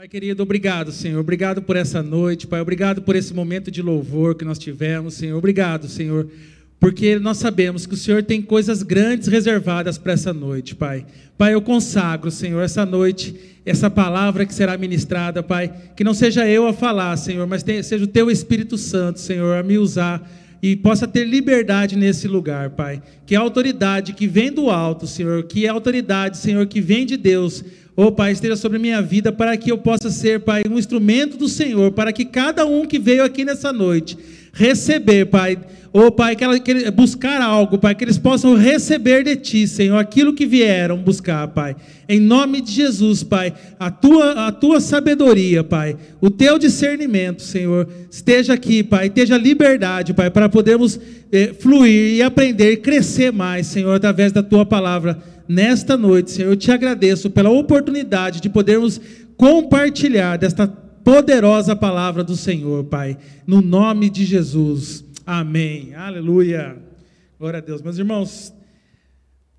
Pai querido, obrigado, Senhor. Obrigado por essa noite, Pai. Obrigado por esse momento de louvor que nós tivemos, Senhor. Obrigado, Senhor, porque nós sabemos que o Senhor tem coisas grandes reservadas para essa noite, Pai. Pai, eu consagro, Senhor, essa noite, essa palavra que será ministrada, Pai. Que não seja eu a falar, Senhor, mas seja o Teu Espírito Santo, Senhor, a me usar e possa ter liberdade nesse lugar, Pai. Que a autoridade que vem do alto, Senhor, que a autoridade, Senhor, que vem de Deus, oh Pai, esteja sobre a minha vida para que eu possa ser, Pai, um instrumento do Senhor, para que cada um que veio aqui nessa noite receber, Pai, oh Pai, que, ela, que buscar algo, Pai, que eles possam receber de Ti, Senhor, aquilo que vieram buscar, Pai. Em nome de Jesus, Pai, a Tua, a tua sabedoria, Pai, o Teu discernimento, Senhor, esteja aqui, Pai, esteja liberdade, Pai, para podermos eh, fluir e aprender e crescer mais, Senhor, através da Tua palavra nesta noite, Senhor, eu te agradeço pela oportunidade de podermos compartilhar desta poderosa palavra do Senhor, Pai, no nome de Jesus. Amém. Aleluia. Glória a Deus. Meus irmãos,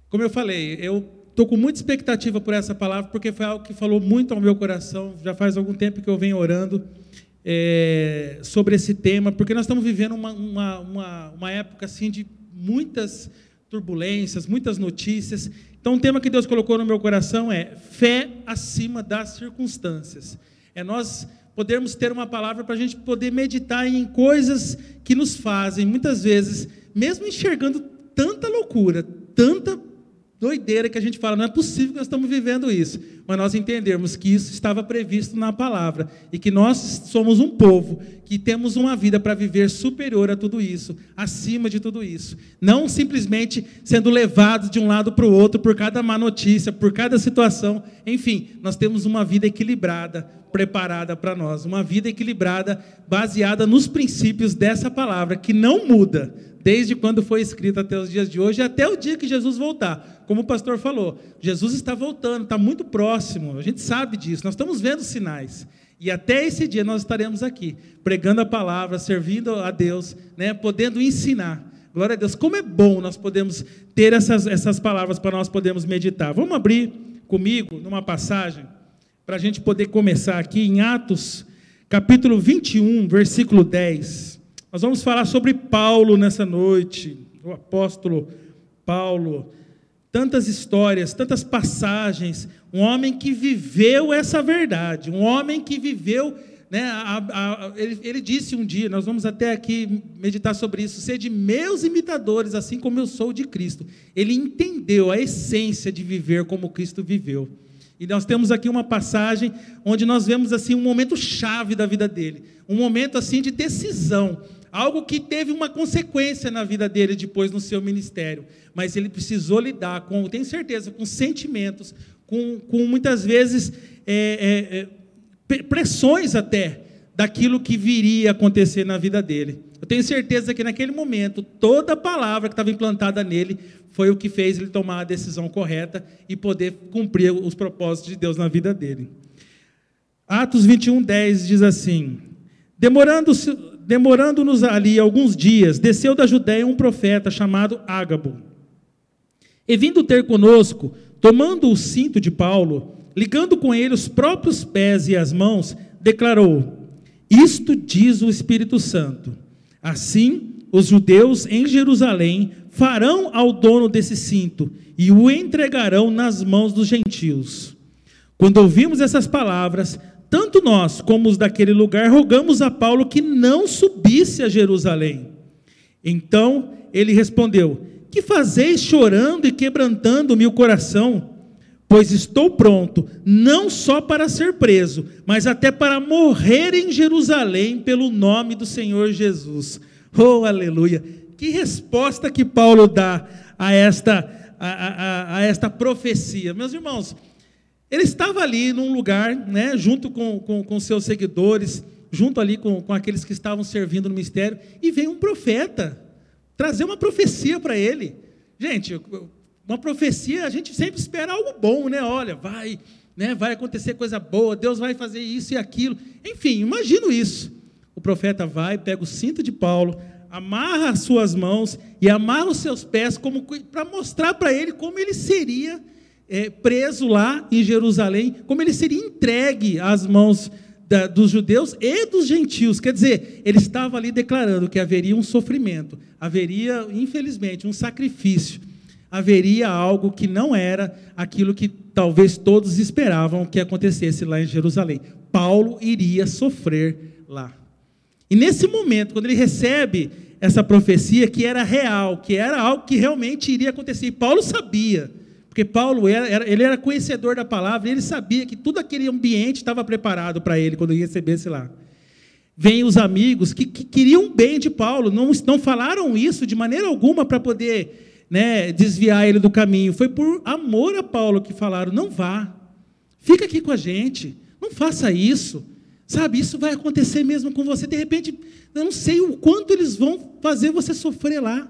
como eu falei, eu estou com muita expectativa por essa palavra, porque foi algo que falou muito ao meu coração. Já faz algum tempo que eu venho orando é, sobre esse tema, porque nós estamos vivendo uma, uma, uma, uma época assim de muitas turbulências, muitas notícias, então, o tema que Deus colocou no meu coração é fé acima das circunstâncias. É nós podermos ter uma palavra para a gente poder meditar em coisas que nos fazem, muitas vezes, mesmo enxergando tanta loucura, tanta doideira que a gente fala, não é possível que nós estamos vivendo isso. Mas nós entendermos que isso estava previsto na palavra e que nós somos um povo que temos uma vida para viver superior a tudo isso, acima de tudo isso. Não simplesmente sendo levados de um lado para o outro por cada má notícia, por cada situação. Enfim, nós temos uma vida equilibrada, preparada para nós. Uma vida equilibrada, baseada nos princípios dessa palavra, que não muda desde quando foi escrita até os dias de hoje, até o dia que Jesus voltar. Como o pastor falou, Jesus está voltando, está muito próximo, a gente sabe disso, nós estamos vendo sinais. E até esse dia nós estaremos aqui, pregando a palavra, servindo a Deus, né, podendo ensinar. Glória a Deus, como é bom nós podemos ter essas, essas palavras para nós podermos meditar. Vamos abrir comigo numa passagem, para a gente poder começar aqui em Atos, capítulo 21, versículo 10. Nós vamos falar sobre Paulo nessa noite, o apóstolo Paulo. Tantas histórias, tantas passagens, um homem que viveu essa verdade, um homem que viveu, né, a, a, ele, ele, disse um dia, nós vamos até aqui meditar sobre isso, ser de meus imitadores, assim como eu sou de Cristo. Ele entendeu a essência de viver como Cristo viveu. E nós temos aqui uma passagem onde nós vemos assim um momento chave da vida dele, um momento assim de decisão, algo que teve uma consequência na vida dele depois no seu ministério, mas ele precisou lidar com, tenho certeza, com sentimentos, com, com muitas vezes é, é, é pressões até daquilo que viria a acontecer na vida dele. Eu tenho certeza que naquele momento toda a palavra que estava implantada nele foi o que fez ele tomar a decisão correta e poder cumprir os propósitos de Deus na vida dele. Atos 21, 10 diz assim: Demorando-se demorando-nos ali alguns dias, desceu da Judéia um profeta chamado Ágabo. E vindo ter conosco, tomando o cinto de Paulo, ligando com ele os próprios pés e as mãos, declarou: Isto diz o Espírito Santo. Assim, os judeus em Jerusalém farão ao dono desse cinto e o entregarão nas mãos dos gentios. Quando ouvimos essas palavras, tanto nós como os daquele lugar rogamos a Paulo que não subisse a Jerusalém. Então ele respondeu: Que fazeis chorando e quebrantando-me o coração? Pois estou pronto, não só para ser preso, mas até para morrer em Jerusalém pelo nome do Senhor Jesus. Oh, aleluia! Que resposta que Paulo dá a esta, a, a, a esta profecia. Meus irmãos, ele estava ali num lugar, né, junto com, com, com seus seguidores, junto ali com, com aqueles que estavam servindo no mistério, e veio um profeta trazer uma profecia para ele. Gente, uma profecia, a gente sempre espera algo bom, né? Olha, vai, né, vai acontecer coisa boa, Deus vai fazer isso e aquilo. Enfim, imagino isso. O profeta vai, pega o cinto de Paulo, amarra as suas mãos e amarra os seus pés para mostrar para ele como ele seria é, preso lá em Jerusalém, como ele seria entregue às mãos da, dos judeus e dos gentios. Quer dizer, ele estava ali declarando que haveria um sofrimento, haveria, infelizmente, um sacrifício, haveria algo que não era aquilo que talvez todos esperavam que acontecesse lá em Jerusalém. Paulo iria sofrer lá. E nesse momento, quando ele recebe essa profecia que era real, que era algo que realmente iria acontecer, e Paulo sabia, porque Paulo era, ele era conhecedor da palavra, ele sabia que tudo aquele ambiente estava preparado para ele quando ele recebesse lá. Vêm os amigos que, que queriam bem de Paulo, não, não falaram isso de maneira alguma para poder né, desviar ele do caminho. Foi por amor a Paulo que falaram: não vá, fica aqui com a gente, não faça isso. Sabe, isso vai acontecer mesmo com você. De repente, eu não sei o quanto eles vão fazer você sofrer lá.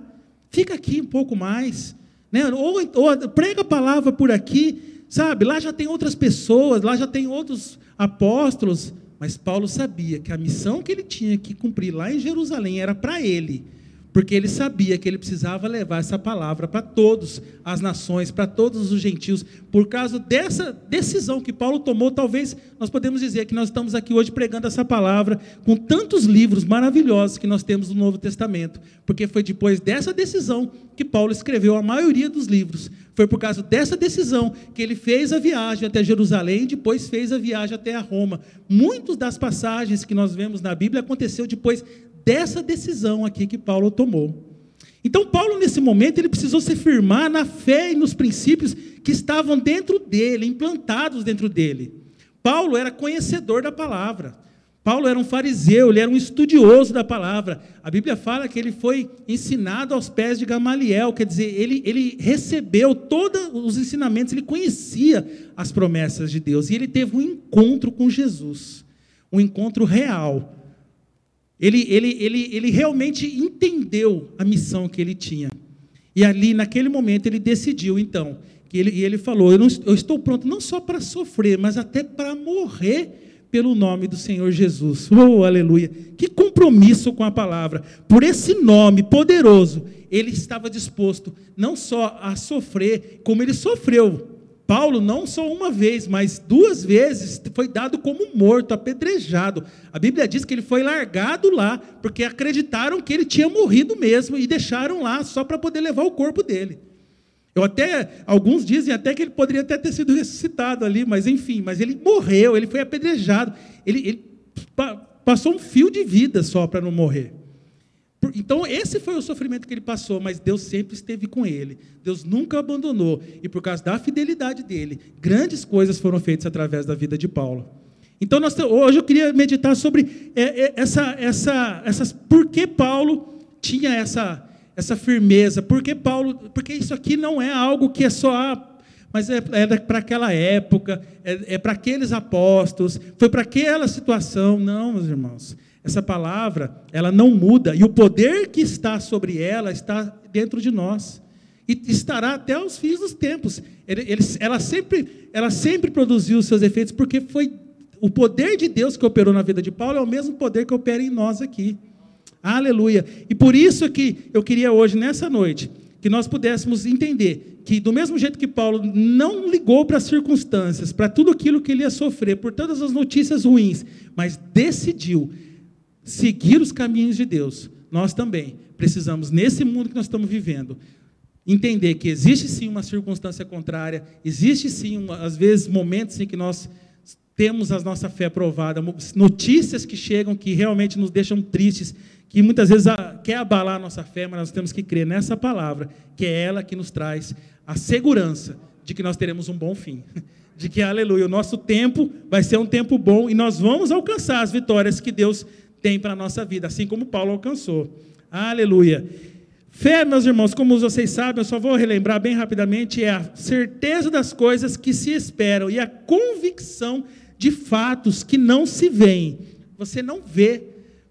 Fica aqui um pouco mais. Né? Ou, ou prega a palavra por aqui. Sabe, lá já tem outras pessoas, lá já tem outros apóstolos. Mas Paulo sabia que a missão que ele tinha que cumprir lá em Jerusalém era para ele porque ele sabia que ele precisava levar essa palavra para todas as nações, para todos os gentios. Por causa dessa decisão que Paulo tomou, talvez nós podemos dizer que nós estamos aqui hoje pregando essa palavra com tantos livros maravilhosos que nós temos no Novo Testamento, porque foi depois dessa decisão que Paulo escreveu a maioria dos livros. Foi por causa dessa decisão que ele fez a viagem até Jerusalém, depois fez a viagem até a Roma. Muitas das passagens que nós vemos na Bíblia aconteceu depois dessa decisão aqui que Paulo tomou. Então, Paulo, nesse momento, ele precisou se firmar na fé e nos princípios que estavam dentro dele, implantados dentro dele. Paulo era conhecedor da palavra. Paulo era um fariseu, ele era um estudioso da palavra. A Bíblia fala que ele foi ensinado aos pés de Gamaliel, quer dizer, ele, ele recebeu todos os ensinamentos, ele conhecia as promessas de Deus e ele teve um encontro com Jesus, um encontro real. Ele, ele, ele, ele realmente entendeu a missão que ele tinha. E ali, naquele momento, ele decidiu, então, que ele, e ele falou: eu, não, eu estou pronto não só para sofrer, mas até para morrer pelo nome do Senhor Jesus. Oh, aleluia! Que compromisso com a palavra. Por esse nome poderoso, ele estava disposto não só a sofrer, como ele sofreu Paulo, não só uma vez, mas duas vezes, foi dado como morto, apedrejado. A Bíblia diz que ele foi largado lá, porque acreditaram que ele tinha morrido mesmo e deixaram lá só para poder levar o corpo dele. Eu até, alguns dizem até que ele poderia até ter sido ressuscitado ali, mas enfim, mas ele morreu, ele foi apedrejado. Ele, ele passou um fio de vida só para não morrer. Então, esse foi o sofrimento que ele passou, mas Deus sempre esteve com ele. Deus nunca abandonou. E por causa da fidelidade dele, grandes coisas foram feitas através da vida de Paulo. Então, nós, hoje eu queria meditar sobre é, é, essa, essa, essas, por que Paulo tinha essa, essa firmeza, por que Paulo, porque isso aqui não é algo que é só, ah, mas é, é para aquela época, é, é para aqueles apóstolos, foi para aquela situação. Não, meus irmãos. Essa palavra, ela não muda, e o poder que está sobre ela está dentro de nós. E estará até os fins dos tempos. Ele, ele, ela, sempre, ela sempre produziu os seus efeitos, porque foi o poder de Deus que operou na vida de Paulo é o mesmo poder que opera em nós aqui. Aleluia. E por isso que eu queria hoje, nessa noite, que nós pudéssemos entender que, do mesmo jeito que Paulo não ligou para as circunstâncias, para tudo aquilo que ele ia sofrer, por todas as notícias ruins, mas decidiu seguir os caminhos de Deus, nós também precisamos, nesse mundo que nós estamos vivendo, entender que existe sim uma circunstância contrária, existe sim, às vezes, momentos em que nós temos a nossa fé provada, notícias que chegam que realmente nos deixam tristes, que muitas vezes quer abalar a nossa fé, mas nós temos que crer nessa palavra, que é ela que nos traz a segurança de que nós teremos um bom fim. De que, aleluia, o nosso tempo vai ser um tempo bom e nós vamos alcançar as vitórias que Deus tem para a nossa vida, assim como Paulo alcançou. Aleluia. Fé, meus irmãos, como vocês sabem, eu só vou relembrar bem rapidamente, é a certeza das coisas que se esperam e a convicção de fatos que não se veem. Você não vê,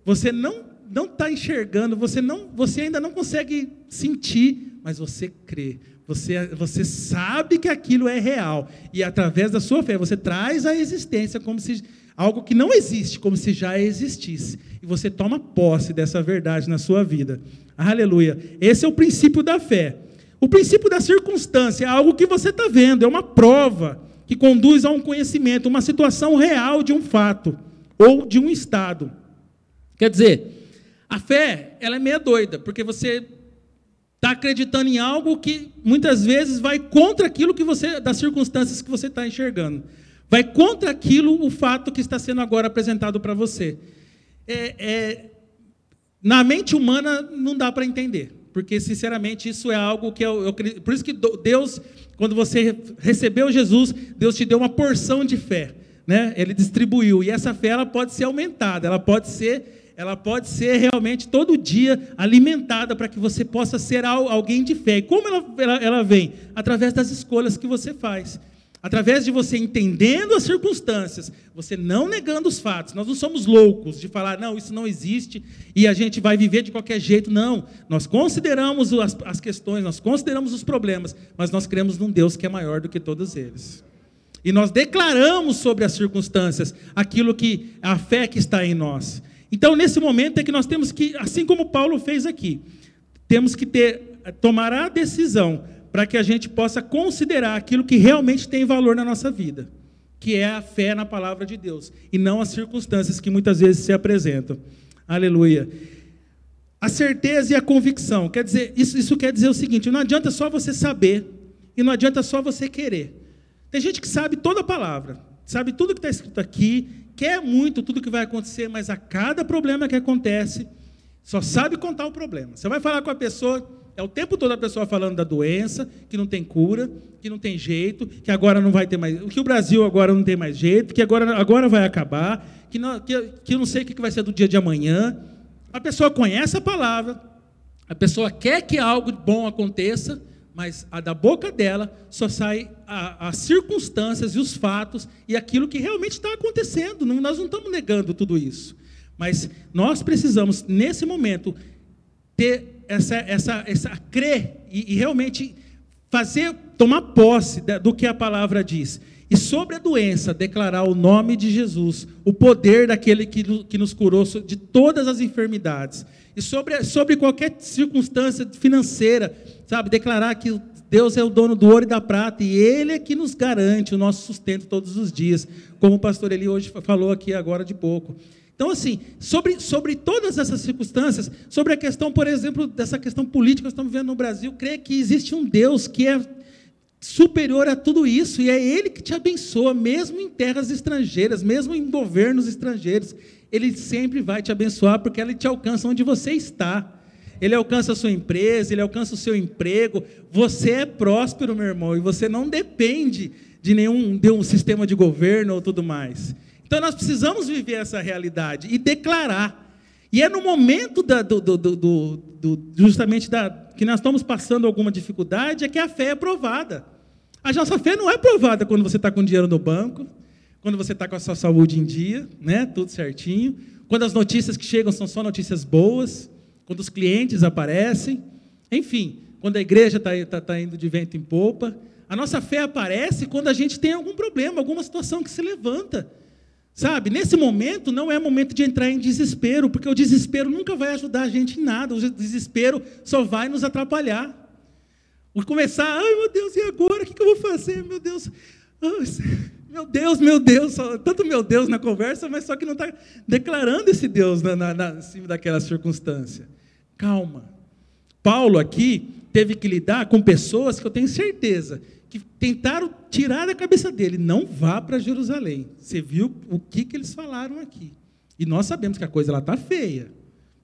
você não não está enxergando, você não, você ainda não consegue sentir, mas você crê. Você, você sabe que aquilo é real e através da sua fé você traz a existência como se algo que não existe, como se já existisse. E você toma posse dessa verdade na sua vida. Aleluia. Esse é o princípio da fé. O princípio da circunstância é algo que você está vendo, é uma prova que conduz a um conhecimento, uma situação real de um fato ou de um estado. Quer dizer, a fé, ela é meia doida, porque você está acreditando em algo que muitas vezes vai contra aquilo que você, das circunstâncias que você está enxergando. Vai contra aquilo, o fato que está sendo agora apresentado para você. É, é, na mente humana não dá para entender porque sinceramente isso é algo que eu, eu por isso que Deus, quando você recebeu Jesus, Deus te deu uma porção de fé, né? Ele distribuiu e essa fé ela pode ser aumentada, ela pode ser ela pode ser realmente todo dia alimentada para que você possa ser alguém de fé. E como ela, ela, ela vem? Através das escolhas que você faz. Através de você entendendo as circunstâncias, você não negando os fatos. Nós não somos loucos de falar, não, isso não existe e a gente vai viver de qualquer jeito. Não. Nós consideramos as, as questões, nós consideramos os problemas, mas nós cremos num Deus que é maior do que todos eles. E nós declaramos sobre as circunstâncias aquilo que a fé que está em nós. Então, nesse momento é que nós temos que, assim como Paulo fez aqui, temos que ter, tomar a decisão para que a gente possa considerar aquilo que realmente tem valor na nossa vida, que é a fé na palavra de Deus, e não as circunstâncias que muitas vezes se apresentam. Aleluia. A certeza e a convicção, quer dizer, isso, isso quer dizer o seguinte: não adianta só você saber, e não adianta só você querer. Tem gente que sabe toda a palavra, sabe tudo que está escrito aqui, quer muito tudo que vai acontecer, mas a cada problema que acontece, só sabe contar o problema. Você vai falar com a pessoa, é o tempo todo a pessoa falando da doença, que não tem cura, que não tem jeito, que agora não vai ter mais. Que o Brasil agora não tem mais jeito, que agora, agora vai acabar, que não, que, que não sei o que vai ser do dia de amanhã. A pessoa conhece a palavra, a pessoa quer que algo bom aconteça, mas a da boca dela só sai a, as circunstâncias e os fatos e aquilo que realmente está acontecendo. Não, nós não estamos negando tudo isso. Mas nós precisamos, nesse momento, ter essa, essa, essa crer e, e realmente fazer, tomar posse do que a palavra diz. E sobre a doença, declarar o nome de Jesus, o poder daquele que, que nos curou de todas as enfermidades. E sobre, sobre qualquer circunstância financeira, sabe, declarar que Deus é o dono do ouro e da prata e Ele é que nos garante o nosso sustento todos os dias, como o pastor Eli hoje falou aqui agora de pouco. Então, assim, sobre, sobre todas essas circunstâncias, sobre a questão, por exemplo, dessa questão política que estamos vivendo no Brasil, creio que existe um Deus que é superior a tudo isso, e é Ele que te abençoa, mesmo em terras estrangeiras, mesmo em governos estrangeiros. Ele sempre vai te abençoar, porque Ele te alcança onde você está. Ele alcança a sua empresa, ele alcança o seu emprego. Você é próspero, meu irmão, e você não depende de nenhum de um sistema de governo ou tudo mais. Então nós precisamos viver essa realidade e declarar. E é no momento da, do, do, do, justamente da, que nós estamos passando alguma dificuldade é que a fé é provada. A nossa fé não é provada quando você está com dinheiro no banco, quando você está com a sua saúde em dia, né, tudo certinho, quando as notícias que chegam são só notícias boas, quando os clientes aparecem, enfim, quando a igreja está tá, tá indo de vento em popa. A nossa fé aparece quando a gente tem algum problema, alguma situação que se levanta. Sabe, nesse momento não é momento de entrar em desespero, porque o desespero nunca vai ajudar a gente em nada, o desespero só vai nos atrapalhar. O começar, ai meu Deus, e agora? O que eu vou fazer? Meu Deus, meu Deus, meu Deus, tanto meu Deus na conversa, mas só que não está declarando esse Deus na, na, na, em cima daquela circunstância. Calma. Paulo aqui teve que lidar com pessoas que eu tenho certeza que tentaram tirar da cabeça dele, não vá para Jerusalém. Você viu o que, que eles falaram aqui. E nós sabemos que a coisa está feia.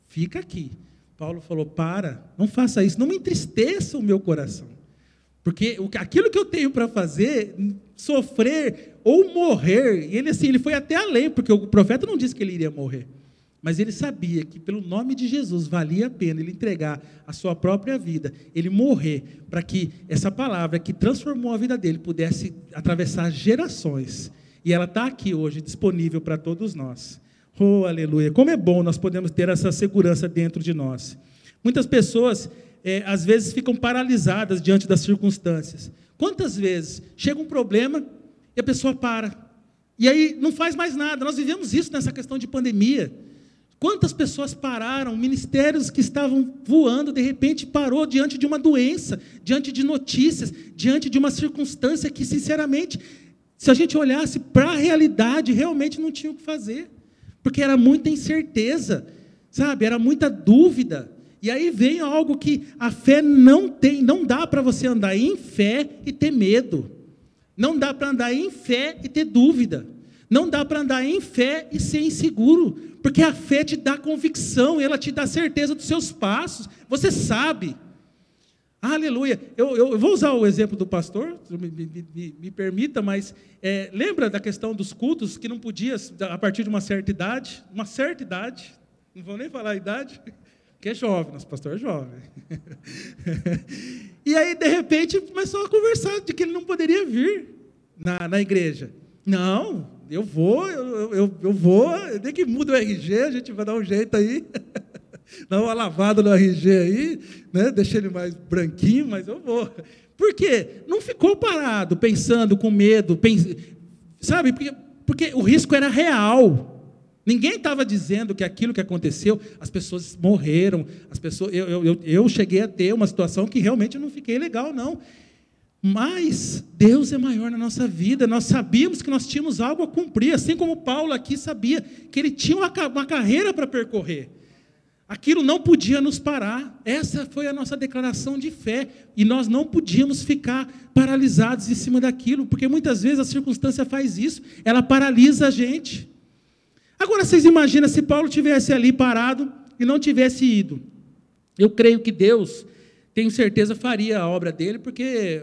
Fica aqui. Paulo falou: para, não faça isso, não me entristeça o meu coração. Porque aquilo que eu tenho para fazer, sofrer ou morrer, e ele assim, ele foi até além, porque o profeta não disse que ele iria morrer. Mas ele sabia que, pelo nome de Jesus, valia a pena ele entregar a sua própria vida, ele morrer, para que essa palavra que transformou a vida dele pudesse atravessar gerações. E ela está aqui hoje, disponível para todos nós. Oh, aleluia. Como é bom nós podemos ter essa segurança dentro de nós. Muitas pessoas, é, às vezes, ficam paralisadas diante das circunstâncias. Quantas vezes chega um problema e a pessoa para. E aí não faz mais nada. Nós vivemos isso nessa questão de pandemia. Quantas pessoas pararam, ministérios que estavam voando, de repente parou diante de uma doença, diante de notícias, diante de uma circunstância que, sinceramente, se a gente olhasse para a realidade, realmente não tinha o que fazer, porque era muita incerteza, sabe? Era muita dúvida. E aí vem algo que a fé não tem, não dá para você andar em fé e ter medo. Não dá para andar em fé e ter dúvida. Não dá para andar em fé e ser inseguro, porque a fé te dá convicção, ela te dá certeza dos seus passos. Você sabe. Aleluia. Eu, eu, eu vou usar o exemplo do pastor, me, me, me, permita, mas é, lembra da questão dos cultos que não podia, a partir de uma certa idade, uma certa idade, não vou nem falar a idade, que é jovem, nosso pastor é jovem. e aí, de repente, começou a conversar de que ele não poderia vir na, na igreja. Não, eu vou, eu, eu, eu vou, nem que muda o RG, a gente vai dar um jeito aí. Dá uma lavada no RG aí, né? deixa ele mais branquinho, mas eu vou. Por quê? Não ficou parado, pensando, com medo, pens... sabe? Porque, porque o risco era real. Ninguém estava dizendo que aquilo que aconteceu, as pessoas morreram, as pessoas. Eu, eu, eu cheguei a ter uma situação que realmente não fiquei legal, não. Mas Deus é maior na nossa vida, nós sabíamos que nós tínhamos algo a cumprir, assim como Paulo aqui sabia que ele tinha uma, uma carreira para percorrer. Aquilo não podia nos parar, essa foi a nossa declaração de fé, e nós não podíamos ficar paralisados em cima daquilo, porque muitas vezes a circunstância faz isso, ela paralisa a gente. Agora vocês imaginam se Paulo tivesse ali parado e não tivesse ido. Eu creio que Deus tenho certeza faria a obra dele, porque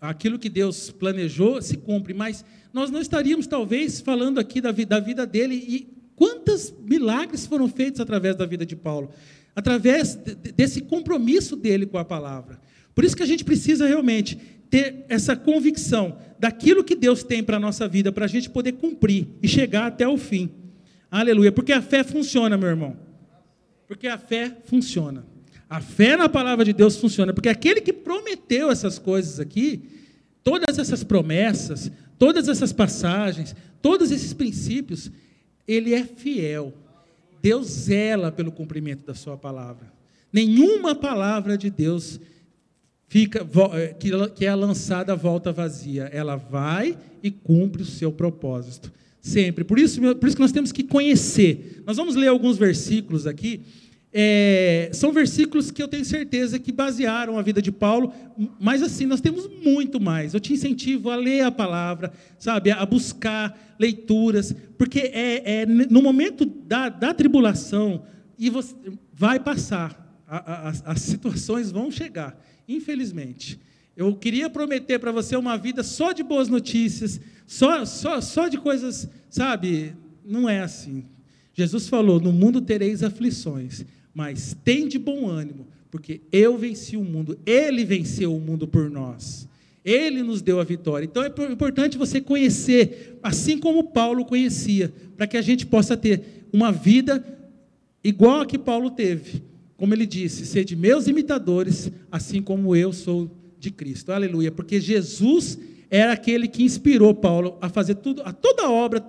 aquilo que Deus planejou se cumpre, mas nós não estaríamos, talvez, falando aqui da, da vida dele, e quantos milagres foram feitos através da vida de Paulo, através desse compromisso dele com a palavra. Por isso que a gente precisa realmente ter essa convicção daquilo que Deus tem para a nossa vida, para a gente poder cumprir e chegar até o fim. Aleluia. Porque a fé funciona, meu irmão. Porque a fé funciona. A fé na palavra de Deus funciona, porque aquele que prometeu essas coisas aqui, todas essas promessas, todas essas passagens, todos esses princípios, ele é fiel. Deus zela pelo cumprimento da sua palavra. Nenhuma palavra de Deus fica eh, que é lançada volta vazia. Ela vai e cumpre o seu propósito. Sempre. Por isso, por isso que nós temos que conhecer. Nós vamos ler alguns versículos aqui é, são versículos que eu tenho certeza que basearam a vida de Paulo, mas assim, nós temos muito mais. Eu te incentivo a ler a palavra, sabe, a buscar leituras, porque é, é no momento da, da tribulação, e você vai passar, a, a, as situações vão chegar, infelizmente. Eu queria prometer para você uma vida só de boas notícias, só, só, só de coisas, sabe? Não é assim. Jesus falou: No mundo tereis aflições, mas tem de bom ânimo, porque eu venci o mundo, ele venceu o mundo por nós. Ele nos deu a vitória. Então é importante você conhecer, assim como Paulo conhecia, para que a gente possa ter uma vida igual a que Paulo teve. Como ele disse: sede meus imitadores, assim como eu sou de Cristo. Aleluia. Porque Jesus era aquele que inspirou Paulo a fazer tudo, a toda a obra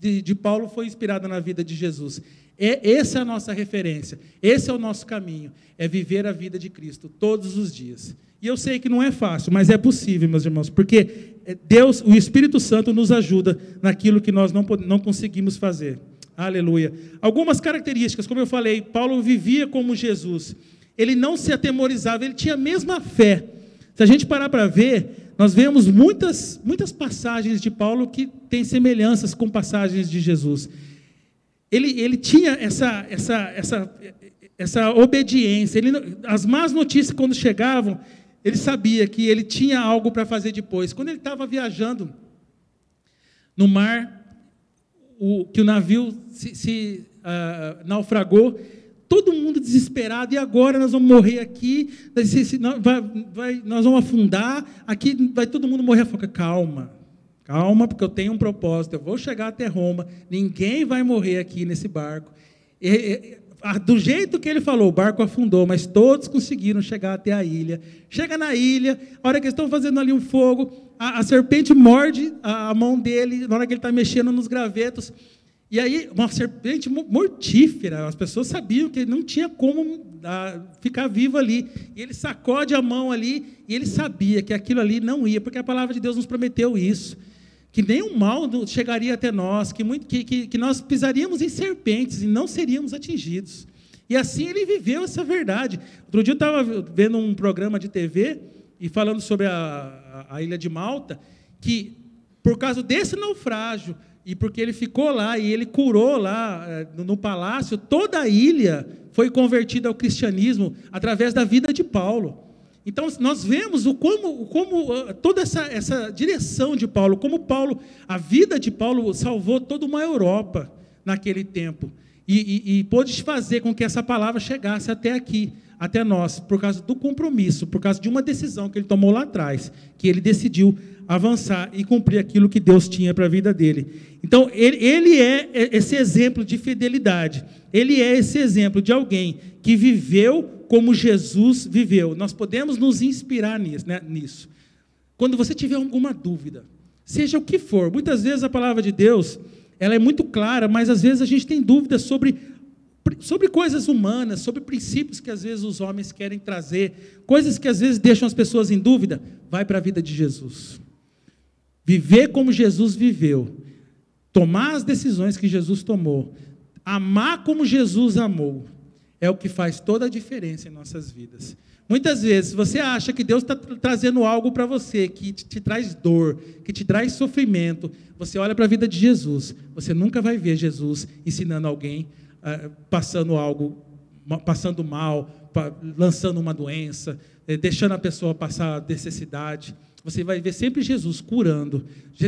de, de Paulo foi inspirada na vida de Jesus. É, essa é a nossa referência, esse é o nosso caminho, é viver a vida de Cristo todos os dias. E eu sei que não é fácil, mas é possível, meus irmãos, porque é, Deus, o Espírito Santo, nos ajuda naquilo que nós não, não conseguimos fazer. Aleluia. Algumas características, como eu falei, Paulo vivia como Jesus. Ele não se atemorizava, ele tinha a mesma fé. Se a gente parar para ver, nós vemos muitas, muitas passagens de Paulo que têm semelhanças com passagens de Jesus ele, ele tinha essa, essa, essa, essa obediência. Ele, as más notícias, quando chegavam, ele sabia que ele tinha algo para fazer depois. Quando ele estava viajando no mar, o, que o navio se, se uh, naufragou, todo mundo desesperado, e agora nós vamos morrer aqui, vai, vai, nós vamos afundar, aqui vai todo mundo morrer. Falei, calma, Calma, porque eu tenho um propósito, eu vou chegar até Roma, ninguém vai morrer aqui nesse barco. E, do jeito que ele falou, o barco afundou, mas todos conseguiram chegar até a ilha. Chega na ilha, a hora que eles estão fazendo ali um fogo, a, a serpente morde a, a, mão dele, na hora que ele está mexendo nos gravetos, E aí, uma serpente mortífera, as pessoas sabiam que não tinha como ah, ficar vivo ali. E ele sacode a mão ali, e ele sabia que aquilo ali não ia, porque a palavra de Deus nos prometeu isso. Que nenhum mal chegaria até nós, que, muito, que, que, que nós pisaríamos em serpentes e não seríamos atingidos. E assim ele viveu essa verdade. Outro dia eu estava vendo um programa de TV e falando sobre a, a, a ilha de Malta, que por causa desse naufrágio, e porque ele ficou lá e ele curou lá eh, no palácio, toda a ilha foi convertida ao cristianismo através da vida de Paulo. Então nós vemos o como, como ah, toda essa, essa direção de Paulo, como Paulo, a vida de Paulo salvou toda uma Europa naquele tempo. E, e, e pôde fazer com que essa palavra chegasse até aqui, até nós, por causa do compromisso, por causa de uma decisão que ele tomou lá atrás, que ele decidiu avançar e cumprir aquilo que Deus tinha para a vida dele. Então, ele, ele é esse exemplo de fidelidade. Ele é esse exemplo de alguém que viveu como Jesus viveu. Nós podemos nos inspirar nisso. Né, nisso. Quando você tiver alguma dúvida, seja o que for, muitas vezes a palavra de Deus ela é muito clara, mas às vezes a gente tem dúvidas sobre, sobre coisas humanas, sobre princípios que às vezes os homens querem trazer, coisas que às vezes deixam as pessoas em dúvida. Vai para a vida de Jesus. Viver como Jesus viveu, tomar as decisões que Jesus tomou, amar como Jesus amou, é o que faz toda a diferença em nossas vidas. Muitas vezes você acha que Deus está trazendo algo para você que te, te, traz dor, que te traz sofrimento. Você olha para a vida de Jesus, você nunca vai ver Jesus ensinando alguém uh, passando algo, passando mal, lançando uma doença, eh, deixando a pessoa passar necessidade. Você vai ver sempre Jesus curando,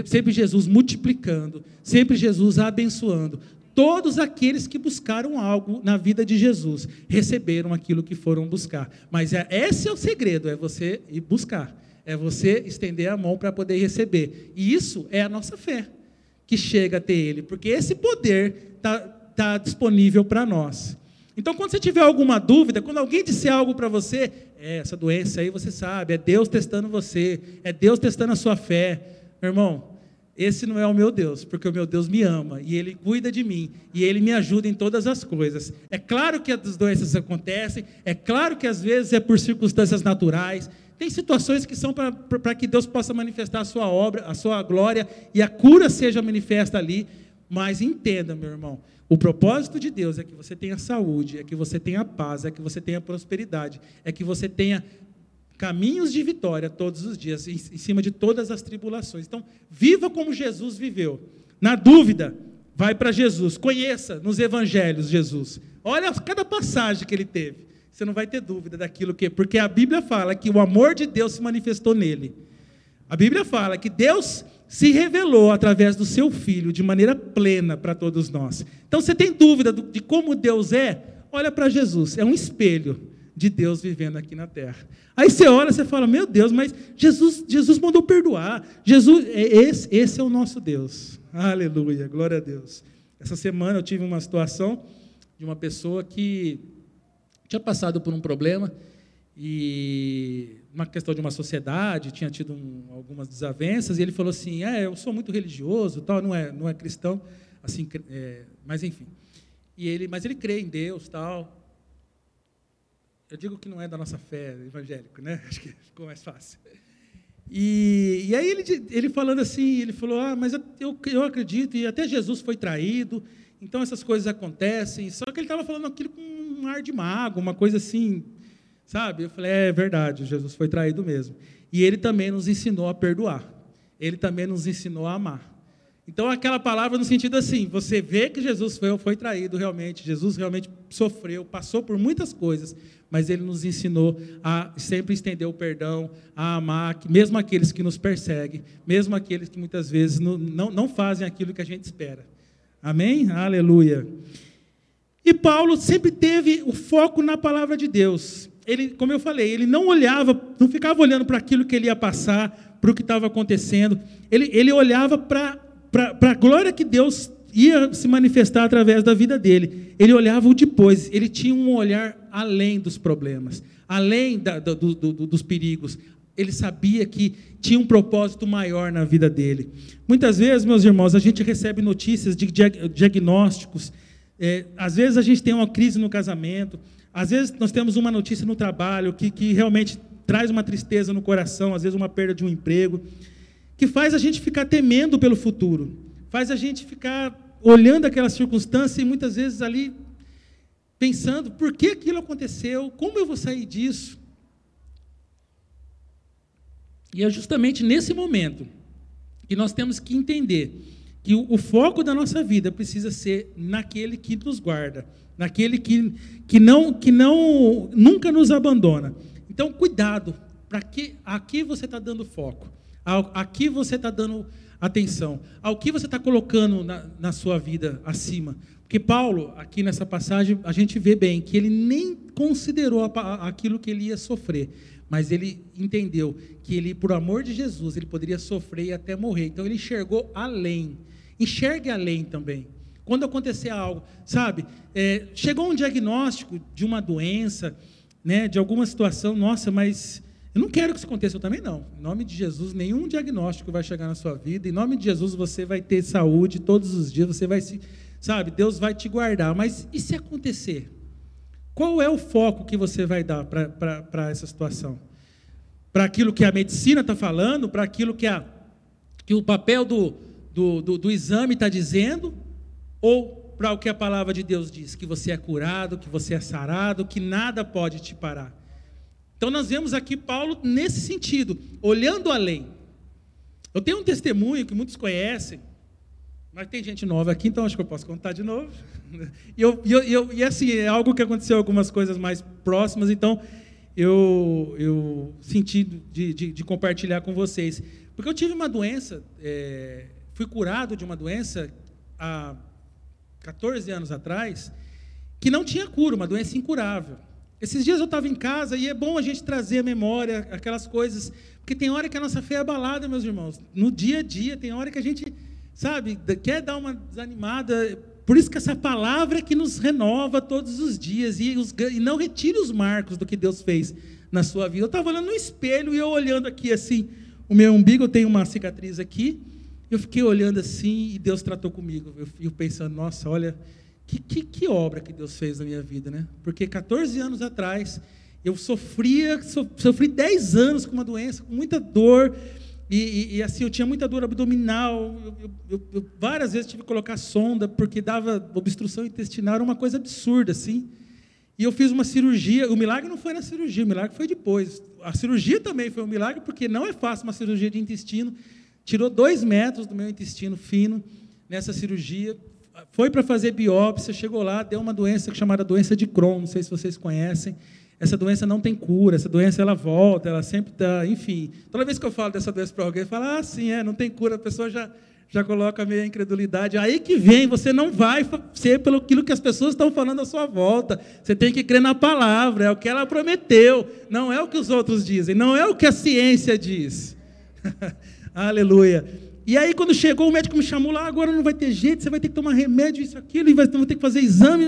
sempre Jesus multiplicando, sempre Jesus abençoando. Todos aqueles que buscaram algo na vida de Jesus receberam aquilo que foram buscar. Mas é, esse é o segredo: é você ir buscar, é você estender a mão para poder receber. E isso é a nossa fé que chega até Ele, porque esse poder está tá disponível para nós. Então, quando você tiver alguma dúvida, quando alguém disser algo para você, é, essa doença aí você sabe, é Deus testando você, é Deus testando a sua fé. Meu irmão, esse não é o meu Deus, porque o meu Deus me ama e ele cuida de mim e ele me ajuda em todas as coisas. É claro que as doenças acontecem, é claro que às vezes é por circunstâncias naturais, tem situações que são para que Deus possa manifestar a sua obra, a sua glória e a cura seja manifesta ali, mas entenda, meu irmão, o propósito de Deus é que você tenha saúde, é que você tenha paz, é que você tenha prosperidade, é que você tenha caminhos de vitória todos os dias, em, cima de todas as tribulações. Então, viva como Jesus viveu. Na dúvida, vai para Jesus, conheça nos evangelhos Jesus. Olha cada passagem que ele teve. Você não vai ter dúvida daquilo que, porque a Bíblia fala que o amor de Deus se manifestou nele. A Bíblia fala que Deus se revelou através do seu filho de maneira plena para todos nós. Então, você tem dúvida de como Deus é? Olha para Jesus, é um espelho de Deus vivendo aqui na terra. Aí você olha, você fala: "Meu Deus, mas Jesus, Jesus mandou perdoar. Jesus, é esse, esse é o nosso Deus. Aleluia, glória a Deus. Essa semana eu tive uma situação de uma pessoa que tinha passado por um problema e uma questão de uma sociedade, tinha tido um, algumas desavenças, e ele falou assim: é, eu sou muito religioso, tal, não é, não é cristão, assim, é, mas enfim. E ele, mas ele crê em Deus, tal. Eu digo que não é da nossa fé evangélica, né? Acho que ficou mais fácil. E, e aí ele, ele falando assim, ele falou: ah, mas eu, eu acredito e até Jesus foi traído, então essas coisas acontecem. Só que ele estava falando aquilo com um ar de mago, uma coisa assim Sabe? Eu falei, é verdade, Jesus foi traído mesmo. E ele também nos ensinou a perdoar. Ele também nos ensinou a amar. Então, aquela palavra no sentido assim, você vê que Jesus foi, foi traído realmente, Jesus realmente sofreu, passou por muitas coisas, mas ele nos ensinou a sempre estender o perdão, a amar, mesmo aqueles que nos perseguem, mesmo aqueles que muitas vezes não, não, não fazem aquilo que a gente espera. Amém? Aleluia. E Paulo sempre teve o foco na palavra de Deus ele, como eu falei, ele não olhava, não ficava olhando para aquilo que ele ia passar, para o que estava acontecendo. Ele, ele olhava para a glória que Deus ia se manifestar através da vida dele. Ele olhava o depois, ele tinha um olhar além dos problemas, além da, do, do, dos perigos. ele sabia que tinha um propósito maior na vida dele. Muitas vezes, meus irmãos, a gente recebe notícias de diagnósticos, é, às vezes a gente tem uma crise no casamento, às vezes nós temos uma notícia no trabalho que, que realmente traz uma tristeza no coração, às vezes uma perda de um emprego, que faz a gente ficar temendo pelo futuro, faz a gente ficar olhando aquela circunstância e muitas vezes ali pensando: por que aquilo aconteceu? Como eu vou sair disso? E é justamente nesse momento que nós temos que entender que o, foco da nossa vida precisa ser naquele que nos guarda, naquele que, que não que não nunca nos abandona. Então, cuidado, para que aqui você está dando foco, aqui você está dando atenção, ao que você está colocando na, na sua vida acima. Porque Paulo, aqui nessa passagem, a gente vê bem que ele nem considerou aquilo que ele ia sofrer mas ele entendeu que ele, por amor de Jesus, ele poderia sofrer e até morrer. Então ele enxergou além. Enxergue além também. Quando acontecer algo, sabe? É, chegou um diagnóstico de uma doença, né, de alguma situação, nossa, mas eu não quero que isso aconteça, eu também não. Em nome de Jesus, nenhum diagnóstico vai chegar na sua vida. Em nome de Jesus, você vai ter saúde todos os dias, você vai se, sabe, Deus vai te guardar. Mas e se acontecer? Qual é o foco que você vai dar para essa situação? Para aquilo que a medicina está falando, para aquilo que, a, que o papel do, do, do, do exame está dizendo, ou para o que a palavra de Deus diz, que você é curado, que você é sarado, que nada pode te parar. Então nós vemos aqui Paulo nesse sentido, olhando além. Eu tenho um testemunho que muitos conhecem, mas tem gente nova aqui, então acho que eu posso contar de novo. E, eu, eu, eu, e assim, é algo que aconteceu algumas coisas mais próximas, então eu, eu senti de, de, de compartilhar com vocês. Porque eu tive uma doença, é, fui curado de uma doença há 14 anos atrás, que não tinha cura, uma doença incurável. Esses dias eu estava em casa e é bom a gente trazer à memória aquelas coisas, porque tem hora que a nossa fé é abalada, meus irmãos. No dia a dia, tem hora que a gente, sabe, quer dar uma desanimada. Por isso que essa palavra é que nos renova todos os dias e, os, e não retire os marcos do que Deus fez na sua vida. Eu estava olhando no espelho e eu olhando aqui assim, o meu umbigo, tenho uma cicatriz aqui, eu fiquei olhando assim e Deus tratou comigo. Eu fico pensando, nossa, olha, que, que, que, obra que Deus fez na minha vida, né? Porque 14 anos atrás eu sofria, so, sofri 10 anos com uma doença, com muita dor, e, e, e assim, eu tinha muita dor abdominal, eu, eu, eu, várias vezes tive que colocar sonda, porque dava obstrução intestinal, era uma coisa absurda, assim. E eu fiz uma cirurgia, o milagre não foi na cirurgia, o milagre foi depois. A cirurgia também foi um milagre, porque não é fácil uma cirurgia de intestino, tirou dois metros do meu intestino fino nessa cirurgia, foi para fazer biópsia, chegou lá, deu uma doença chamada doença de Crohn, não sei se vocês conhecem. Essa doença não tem cura, essa doença ela volta, ela sempre está, enfim. Toda vez que eu falo dessa doença para alguém, fala, ah, sim, é, não tem cura, a pessoa já, já coloca meio incredulidade. Aí que vem, você não vai ser pelo aquilo que as pessoas estão falando à sua volta. Você tem que crer na palavra, é o que ela prometeu, não é o que os outros dizem, não é o que a ciência diz. Aleluia. E aí, quando chegou, o médico me chamou lá, agora não vai ter jeito, você vai ter que tomar remédio, isso, aquilo, e vai, ter que fazer exame.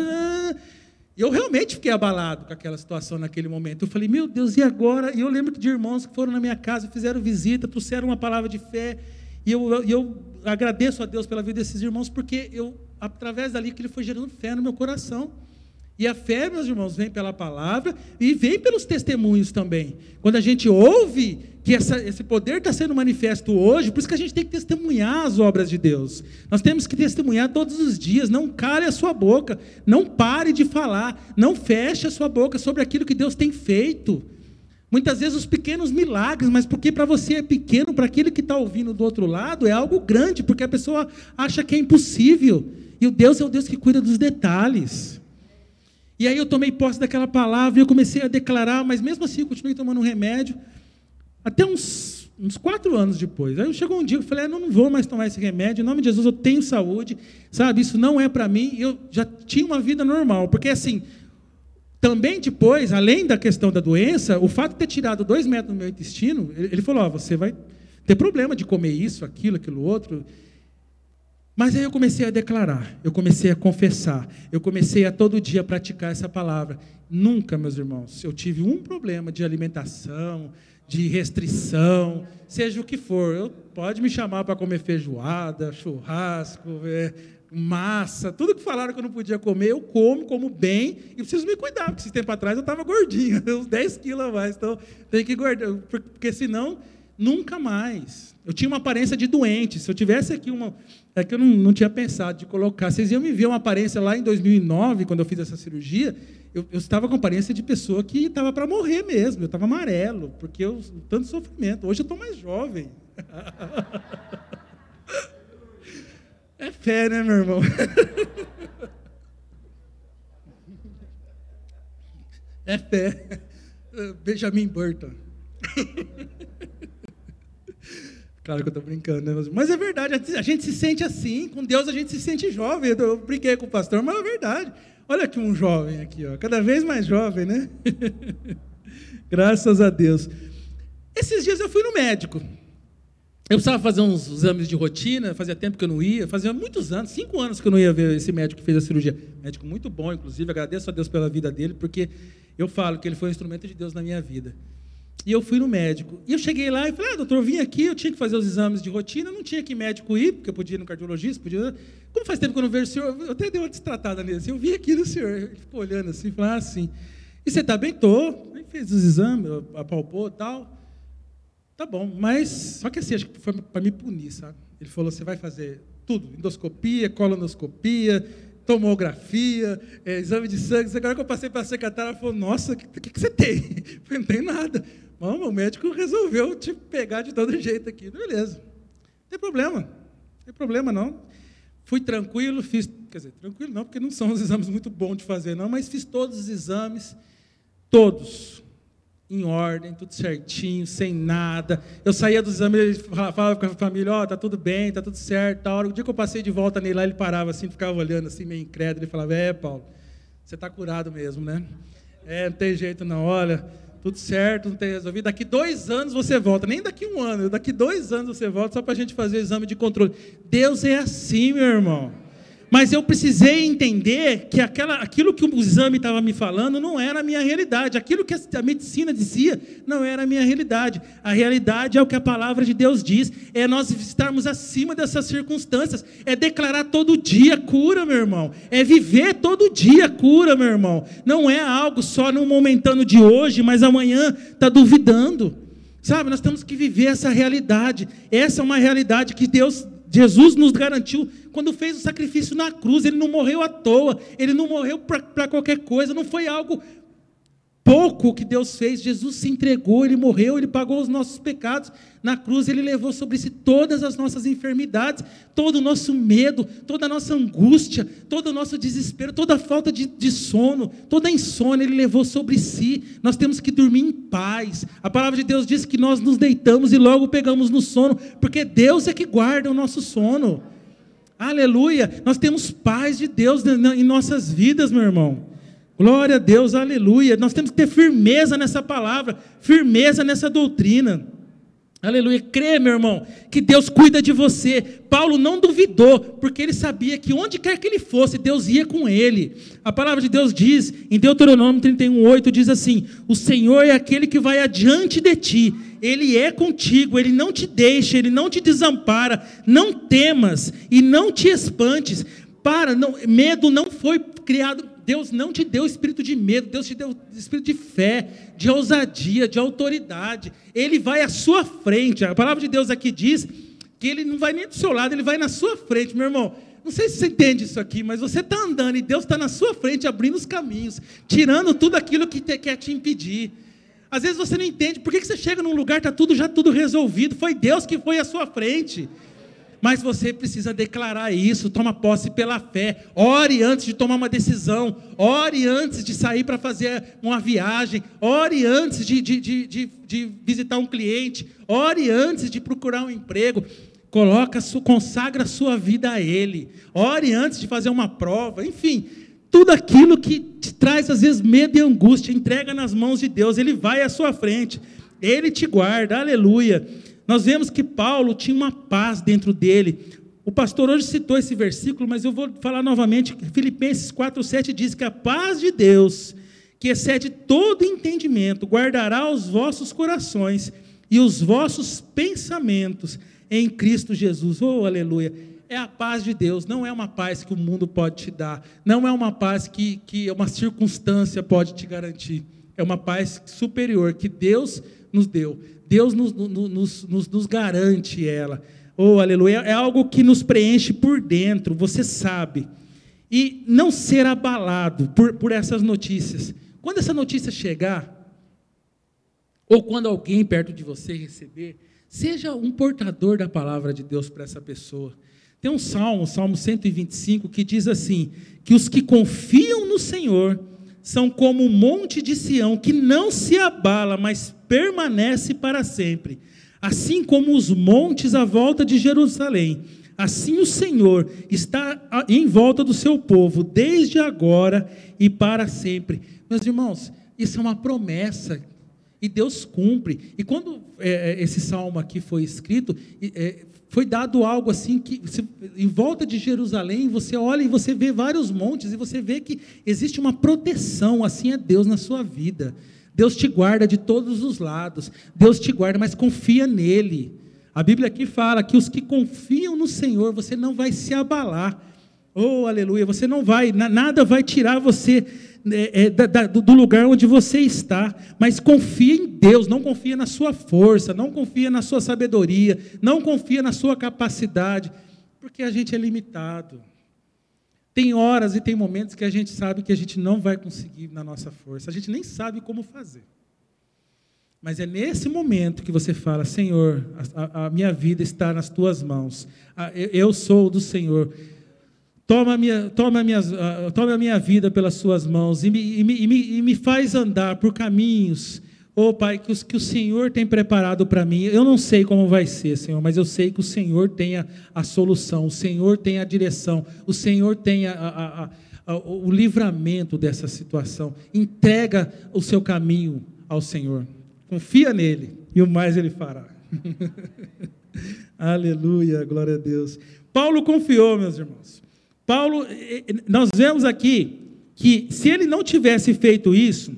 E eu realmente fiquei abalado com aquela situação naquele momento. Eu falei, meu Deus, e agora? E eu lembro de irmãos que foram na minha casa, fizeram visita, trouxeram uma palavra de fé. E eu, eu agradeço a Deus pela vida desses irmãos, porque eu, através dali, que ele foi gerando fé no meu coração. E a fé, meus irmãos, vem pela palavra e vem pelos testemunhos também. Quando a gente ouve que essa, esse poder está sendo manifesto hoje, por isso que a gente tem que testemunhar as obras de Deus. Nós temos que testemunhar todos os dias. Não cale a sua boca, não pare de falar, não feche a sua boca sobre aquilo que Deus tem feito. Muitas vezes os pequenos milagres, mas porque para você é pequeno, para aquele que está ouvindo do outro lado é algo grande, porque a pessoa acha que é impossível. E o Deus é o Deus que cuida dos detalhes. E aí eu tomei posse daquela palavra e eu comecei a declarar, mas mesmo assim eu continuei tomando um remédio, até uns, uns quatro anos depois. Aí chegou um dia eu falei, ah, não, não vou mais tomar esse remédio, em nome de Jesus eu tenho saúde, sabe, isso não é para mim, eu já tinha uma vida normal, porque assim, também depois, além da questão da doença, o fato de ter tirado dois metros do meu intestino, ele falou, oh, você vai ter problema de comer isso, aquilo, aquilo outro, mas aí eu comecei a declarar, eu comecei a confessar, eu comecei a todo dia praticar essa palavra. Nunca, meus irmãos, eu tive um problema de alimentação, de restrição, seja o que for. Eu, pode me chamar para comer feijoada, churrasco, é, massa, tudo que falaram que eu não podia comer, eu como, como bem e preciso me cuidar, porque esse tempo atrás eu estava gordinho, uns 10 quilos a mais, então tem que guardar, porque senão nunca mais. Eu tinha uma aparência de doente, se eu tivesse aqui uma. É que eu não, não tinha pensado de colocar. Vocês iam me ver uma aparência lá em 2009, quando eu fiz essa cirurgia, eu, eu estava com aparência de pessoa que estava para morrer mesmo, eu estava amarelo, porque eu tanto sofrimento. Hoje eu estou mais jovem. É fé, né, meu irmão? É fé. Benjamin Burton. Claro que eu estou brincando, né? Mas é verdade, a gente se sente assim, com Deus a gente se sente jovem. Eu brinquei com o pastor, mas é verdade. Olha aqui um jovem aqui, ó, cada vez mais jovem, né? Graças a Deus. Esses dias eu fui no médico. Eu precisava fazer uns exames de rotina, fazia tempo que eu não ia, fazia muitos anos, cinco anos que eu não ia ver esse médico que fez a cirurgia. Médico muito bom, inclusive, agradeço a Deus pela vida dele, porque eu falo que ele foi um instrumento de Deus na minha vida. E eu fui no médico. E eu cheguei lá e falei, ah, doutor, eu vim aqui, eu tinha que fazer os exames de rotina, não tinha que médico ir, porque eu podia ir no cardiologista, podia. Como faz tempo que eu não vejo o senhor, eu até dei uma destratada nele. Assim, eu vim aqui no senhor. Ele ficou olhando assim, falou, ah, sim. E você está bem? Estou. Aí fez os exames, apalpou e tal. Tá bom, mas só que assim, acho que foi para me punir, sabe? Ele falou: você vai fazer tudo: endoscopia, colonoscopia, tomografia, é, exame de sangue. Agora que eu passei para a secretária, ela falou: nossa, o que, que, que, você tem? Eu falei: não tem nada. Bom, o médico resolveu te pegar de todo jeito aqui. Beleza, não tem problema, não tem problema não. Fui tranquilo, fiz, quer dizer, tranquilo não, porque não são os exames muito bons de fazer, não, mas fiz todos os exames, todos em ordem, tudo certinho, sem nada. Eu saía dos exames, ele falava com a família, ó, oh, tá tudo bem, tá tudo certo. Tá hora, o dia que eu passei de volta nele lá, ele parava assim, ficava olhando assim, meio incrédulo, ele falava, é, Paulo, você está curado mesmo, né? É, não tem jeito não, olha, tudo certo, não tem resolvido. Daqui dois anos você volta, nem daqui um ano, daqui dois anos você volta só para a gente fazer o exame de controle. Deus é assim, meu irmão. Mas eu precisei entender que aquela, aquilo que o exame estava me falando não era a minha realidade. Aquilo que a medicina dizia não era a minha realidade. A realidade é o que a palavra de Deus diz. É nós estarmos acima dessas circunstâncias. É declarar todo dia cura, meu irmão. É viver todo dia cura, meu irmão. Não é algo só no momentâneo de hoje, mas amanhã está duvidando. Sabe, nós temos que viver essa realidade. Essa é uma realidade que Deus Jesus nos garantiu quando fez o sacrifício na cruz, ele não morreu à toa, ele não morreu para qualquer coisa, não foi algo pouco que Deus fez. Jesus se entregou, ele morreu, ele pagou os nossos pecados. Na cruz ele levou sobre si todas as nossas enfermidades, todo o nosso medo, toda a nossa angústia, todo o nosso desespero, toda a falta de, de sono, toda a insônia ele levou sobre si. Nós temos que dormir em paz. A palavra de Deus diz que nós nos deitamos e logo pegamos no sono, porque Deus é que guarda o nosso sono. Aleluia! Nós temos paz de Deus em nossas vidas, meu irmão. Glória a Deus, aleluia. Nós temos que ter firmeza nessa palavra, firmeza nessa doutrina. Aleluia. Crê, meu irmão, que Deus cuida de você. Paulo não duvidou, porque ele sabia que onde quer que ele fosse, Deus ia com ele. A palavra de Deus diz, em Deuteronômio 31:8 diz assim: "O Senhor é aquele que vai adiante de ti. Ele é contigo, ele não te deixa, ele não te desampara. Não temas e não te espantes. Para, não, medo não foi criado Deus não te deu espírito de medo, Deus te deu espírito de fé, de ousadia, de autoridade. Ele vai à sua frente. A palavra de Deus aqui diz que ele não vai nem do seu lado, ele vai na sua frente, meu irmão. Não sei se você entende isso aqui, mas você está andando e Deus está na sua frente, abrindo os caminhos, tirando tudo aquilo que te, quer te impedir. Às vezes você não entende, por que, que você chega num lugar, está tudo já tudo resolvido? Foi Deus que foi à sua frente. Mas você precisa declarar isso, toma posse pela fé. Ore antes de tomar uma decisão. Ore antes de sair para fazer uma viagem. Ore antes de, de, de, de, visitar um cliente. Ore antes de procurar um emprego. Coloca, consagra a sua vida a Ele. Ore antes de fazer uma prova. Enfim, tudo aquilo que te traz às vezes medo e angústia, entrega nas mãos de Deus. Ele vai à sua frente. Ele te guarda. Aleluia. Nós vemos que Paulo tinha uma paz dentro dele. O pastor hoje citou esse versículo, mas eu vou falar novamente. Filipenses 4,7 diz que a paz de Deus, que excede todo entendimento, guardará os vossos corações e os vossos pensamentos em Cristo Jesus. Oh, aleluia! É a paz de Deus, não é uma paz que o mundo pode te dar, não é uma paz que, que uma circunstância pode te garantir. É uma paz superior que Deus nos deu. Deus nos, nos, nos, nos garante ela. Oh, aleluia! É algo que nos preenche por dentro, você sabe. E não ser abalado por, por essas notícias. Quando essa notícia chegar, ou quando alguém perto de você receber, seja um portador da palavra de Deus para essa pessoa. Tem um salmo, Salmo 125, que diz assim: que os que confiam no Senhor são como um monte de Sião que não se abala, mas permanece para sempre. Assim como os montes à volta de Jerusalém, assim o Senhor está em volta do seu povo, desde agora e para sempre. Meus irmãos, isso é uma promessa e Deus cumpre. E quando é, é, esse salmo aqui foi escrito, é, foi dado algo assim que se, em volta de Jerusalém você olha e você vê vários montes e você vê que existe uma proteção, assim é Deus na sua vida. Deus te guarda de todos os lados. Deus te guarda, mas confia nele. A Bíblia aqui fala que os que confiam no Senhor, você não vai se abalar. Oh, aleluia! Você não vai, nada vai tirar você é, é, da, do lugar onde você está, mas confia em Deus, não confia na sua força, não confia na sua sabedoria, não confia na sua capacidade, porque a gente é limitado. Tem horas e tem momentos que a gente sabe que a gente não vai conseguir na nossa força, a gente nem sabe como fazer. Mas é nesse momento que você fala: Senhor, a, a minha vida está nas tuas mãos, eu sou do Senhor. Toma a minha, toma a minha, uh, toma minha vida pelas suas mãos e, me, e, me, e me faz andar por caminhos, oh Pai, que, os, que o Senhor tem preparado para mim. Eu não sei como vai ser, Senhor, mas eu sei que o Senhor tem a, a solução, o Senhor tem a direção, o Senhor tem a, a, o livramento dessa situação. Entrega o seu caminho ao Senhor. Confia nele e o mais ele fará. Aleluia, glória a Deus. Paulo confiou, meus irmãos. Paulo, nós vemos aqui que se ele não tivesse feito isso,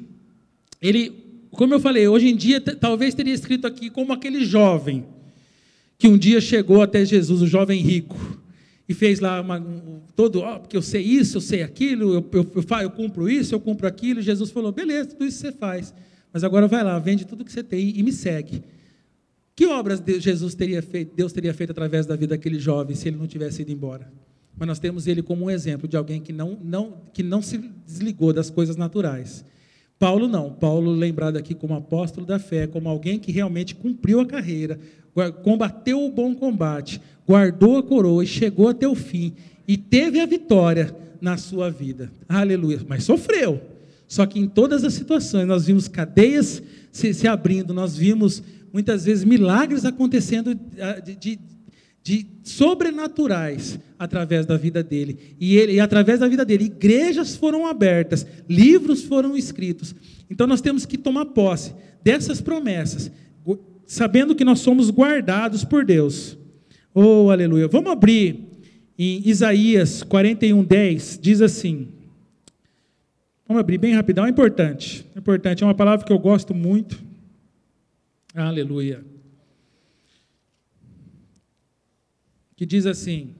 ele, como eu falei, hoje em dia talvez teria escrito aqui como aquele jovem que um dia chegou até Jesus, o jovem rico, e fez lá uma, um, todo, ó, porque eu sei isso, eu sei aquilo, eu, eu, eu, eu cumpro isso, eu cumpro aquilo. Jesus falou: beleza, tudo isso você faz, mas agora vai lá, vende tudo que você tem e me segue. Que obras Jesus teria feito, Deus teria feito através da vida daquele jovem se ele não tivesse ido embora? mas nós temos ele como um exemplo de alguém que não, não, que não se desligou das coisas naturais. Paulo não, Paulo lembrado aqui como apóstolo da fé, como alguém que realmente cumpriu a carreira, combateu o bom combate, guardou a coroa e chegou até o fim e teve a vitória na sua vida. Aleluia. Mas sofreu. Só que em todas as situações nós vimos cadeias se, se abrindo, nós vimos muitas vezes milagres acontecendo ah, de, de, de sobrenaturais através da vida dele. E, ele, e através da vida dele, igrejas foram abertas, livros foram escritos. Então nós temos que tomar posse dessas promessas, sabendo que nós somos guardados por Deus. Oh, aleluia. Vamos abrir em Isaías 41, 10, diz assim. Vamos abrir bem rapidão, é importante. É importante, é uma palavra que eu gosto muito. Aleluia. Que diz assim: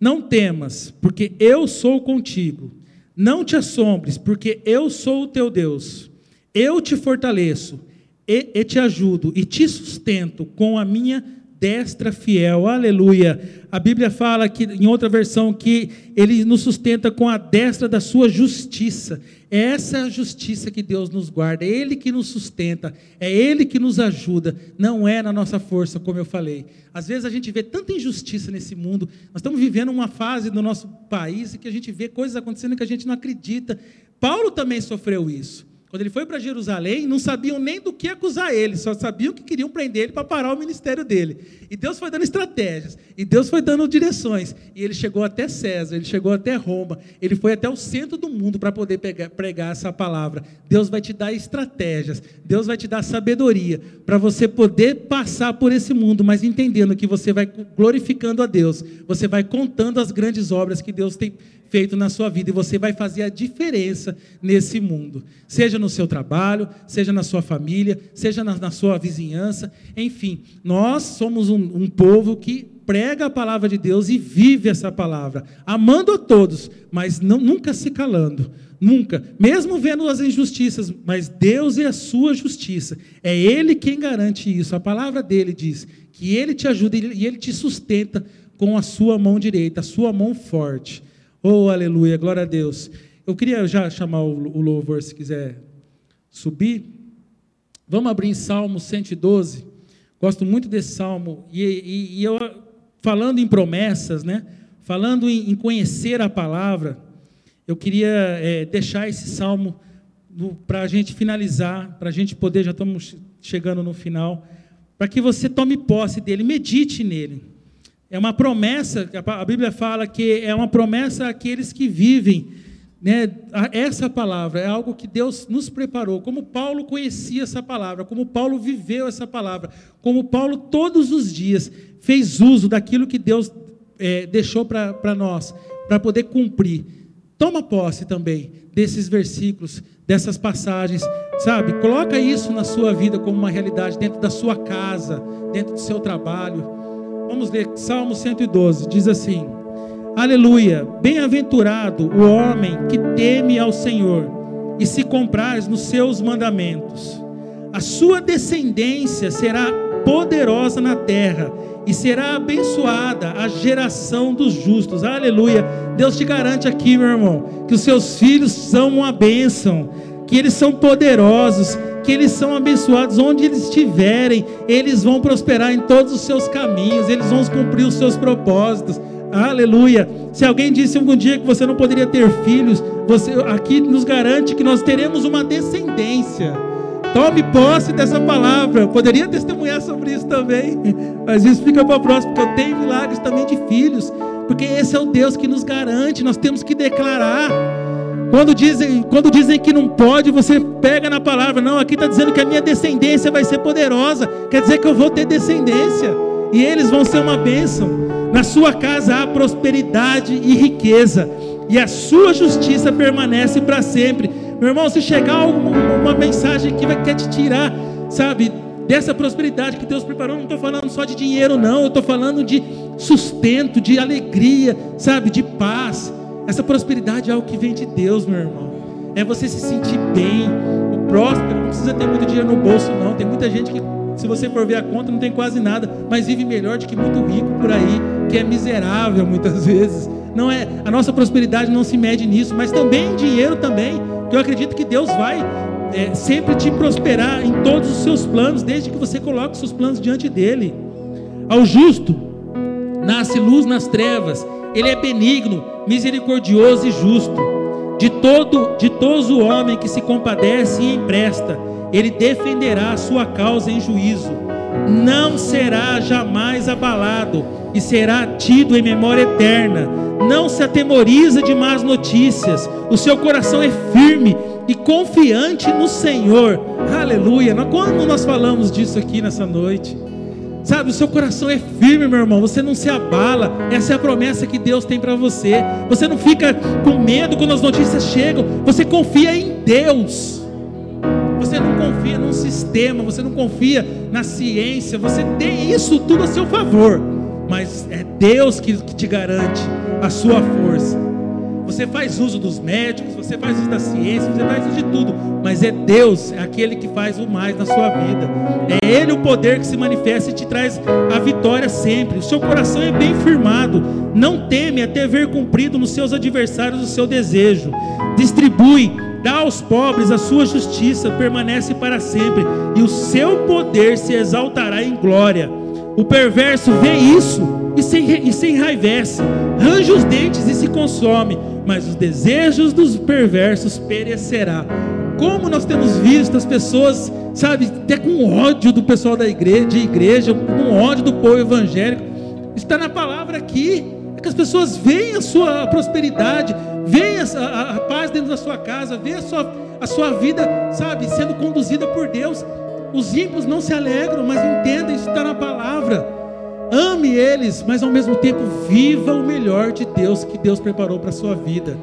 Não temas, porque eu sou contigo. Não te assombres, porque eu sou o teu Deus. Eu te fortaleço e, e te ajudo e te sustento com a minha destra fiel. Aleluia. A Bíblia fala que em outra versão que ele nos sustenta com a destra da sua justiça. Essa é a justiça que Deus nos guarda, é Ele que nos sustenta, é Ele que nos ajuda, não é na nossa força, como eu falei. Às vezes a gente vê tanta injustiça nesse mundo, nós estamos vivendo uma fase do nosso país em que a gente vê coisas acontecendo que a gente não acredita. Paulo também sofreu isso. Quando ele foi para Jerusalém, não sabiam nem do que acusar ele, só sabiam que queriam prender ele para parar o ministério dele. E Deus foi dando estratégias, e Deus foi dando direções. E ele chegou até César, ele chegou até Roma, ele foi até o centro do mundo para poder pegar, pregar essa palavra. Deus vai te dar estratégias, Deus vai te dar sabedoria para você poder passar por esse mundo, mas entendendo que você vai glorificando a Deus, você vai contando as grandes obras que Deus tem feito na sua vida e você vai fazer a diferença nesse mundo, seja no seu trabalho, seja na sua família, seja na, na sua vizinhança, enfim, nós somos um, um povo que prega a palavra de Deus e vive essa palavra, amando a todos, mas não, nunca se calando, nunca, mesmo vendo as injustiças, mas Deus é a sua justiça, é Ele quem garante isso, a palavra dele diz que Ele te ajuda e Ele te sustenta com a sua mão direita, a sua mão forte. Oh, aleluia, glória a Deus. Eu queria já chamar o louvor, se quiser subir. Vamos abrir em Salmo 112. Gosto muito desse salmo. E, e, e eu, falando em promessas, né? falando em, em conhecer a palavra, eu queria é, deixar esse salmo para a gente finalizar, para a gente poder, já estamos chegando no final, para que você tome posse dele, medite nele. É uma promessa, a Bíblia fala que é uma promessa àqueles que vivem. Né? Essa palavra é algo que Deus nos preparou. Como Paulo conhecia essa palavra, como Paulo viveu essa palavra, como Paulo todos os dias fez uso daquilo que Deus é, deixou para nós, para poder cumprir. Toma posse também desses versículos, dessas passagens, sabe? Coloca isso na sua vida como uma realidade dentro da sua casa, dentro do seu trabalho. Vamos ler Salmo 112, diz assim: Aleluia, bem-aventurado o homem que teme ao Senhor e se compraz nos seus mandamentos. A sua descendência será poderosa na terra e será abençoada a geração dos justos. Aleluia. Deus te garante aqui, meu irmão, que os seus filhos são uma bênção, que eles são poderosos, que eles são abençoados onde eles estiverem, eles vão prosperar em todos os seus caminhos, eles vão cumprir os seus propósitos. Aleluia. Se alguém disse algum dia que você não poderia ter filhos, você aqui nos garante que nós teremos uma descendência. Tome posse dessa palavra. Eu poderia testemunhar sobre isso também, mas isso fica para o próximo, porque eu tenho milagres também de filhos, porque esse é o Deus que nos garante. Nós temos que declarar. Quando dizem, quando dizem que não pode, você pega na palavra. Não, aqui está dizendo que a minha descendência vai ser poderosa. Quer dizer que eu vou ter descendência. E eles vão ser uma bênção. Na sua casa há prosperidade e riqueza. E a sua justiça permanece para sempre. Meu irmão, se chegar uma mensagem que vai quer te tirar, sabe, dessa prosperidade que Deus preparou, não estou falando só de dinheiro, não. Eu estou falando de sustento, de alegria, sabe, de paz essa prosperidade é algo que vem de Deus, meu irmão. É você se sentir bem. O próspero não precisa ter muito dinheiro no bolso, não. Tem muita gente que, se você for ver a conta, não tem quase nada, mas vive melhor do que muito rico por aí, que é miserável muitas vezes. Não é, a nossa prosperidade não se mede nisso, mas também em dinheiro também. Que eu acredito que Deus vai é, sempre te prosperar em todos os seus planos, desde que você coloque os seus planos diante dele. Ao justo nasce luz nas trevas ele é benigno, misericordioso e justo. De todo, de todo homem que se compadece e empresta, ele defenderá a sua causa em juízo. Não será jamais abalado e será tido em memória eterna. Não se atemoriza de más notícias. O seu coração é firme e confiante no Senhor. Aleluia. Quando nós falamos disso aqui nessa noite? Sabe, o seu coração é firme, meu irmão. Você não se abala. Essa é a promessa que Deus tem para você. Você não fica com medo quando as notícias chegam. Você confia em Deus. Você não confia num sistema. Você não confia na ciência. Você tem isso tudo a seu favor. Mas é Deus que, te garante a sua força. Você faz uso dos médicos, você faz uso da ciência, você faz uso de tudo, mas é Deus, é aquele que faz o mais na sua vida. É Ele o poder que se manifesta e te traz a vitória sempre. O seu coração é bem firmado, não teme até ver cumprido nos seus adversários o seu desejo. Distribui, dá aos pobres a sua justiça, permanece para sempre, e o seu poder se exaltará em glória. O perverso vê isso e se, e se enraivece, range os dentes e se consome mas os desejos dos perversos perecerá. Como nós temos visto as pessoas, sabe, até com ódio do pessoal da igreja, de igreja, com ódio do povo evangélico. Está na palavra aqui. É que as pessoas veem a sua prosperidade, veem a, a, a paz dentro da sua casa, veem a sua, a sua vida, sabe, sendo conduzida por Deus. Os ímpios não se alegram, mas entendem, isso está na palavra. Ame eles, mas ao mesmo tempo viva o melhor de Deus que Deus preparou para a sua vida.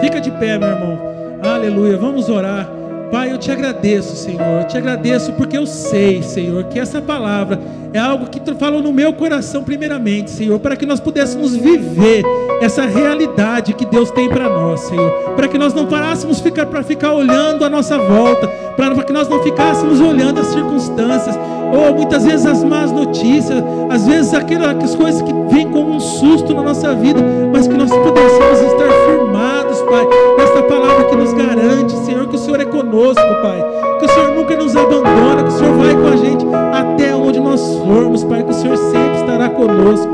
Fica de pé, meu irmão. Aleluia. Vamos orar. Pai, eu te agradeço, Senhor. Eu te agradeço porque eu sei, Senhor, que essa palavra é algo que tu falou no meu coração, primeiramente, Senhor, para que nós pudéssemos viver essa realidade que Deus tem para nós, Senhor. Para que nós não parássemos ficar para ficar olhando a nossa volta, para que nós não ficássemos olhando as circunstâncias, ou muitas vezes as más notícias, às vezes aquelas coisas que vêm como um susto na nossa vida, mas que nós pudéssemos estar Pai, nesta palavra que nos garante, Senhor, que o Senhor é conosco, Pai, que o Senhor nunca nos abandona, que o Senhor vai com a gente até onde nós formos, Pai, que o Senhor sempre estará conosco.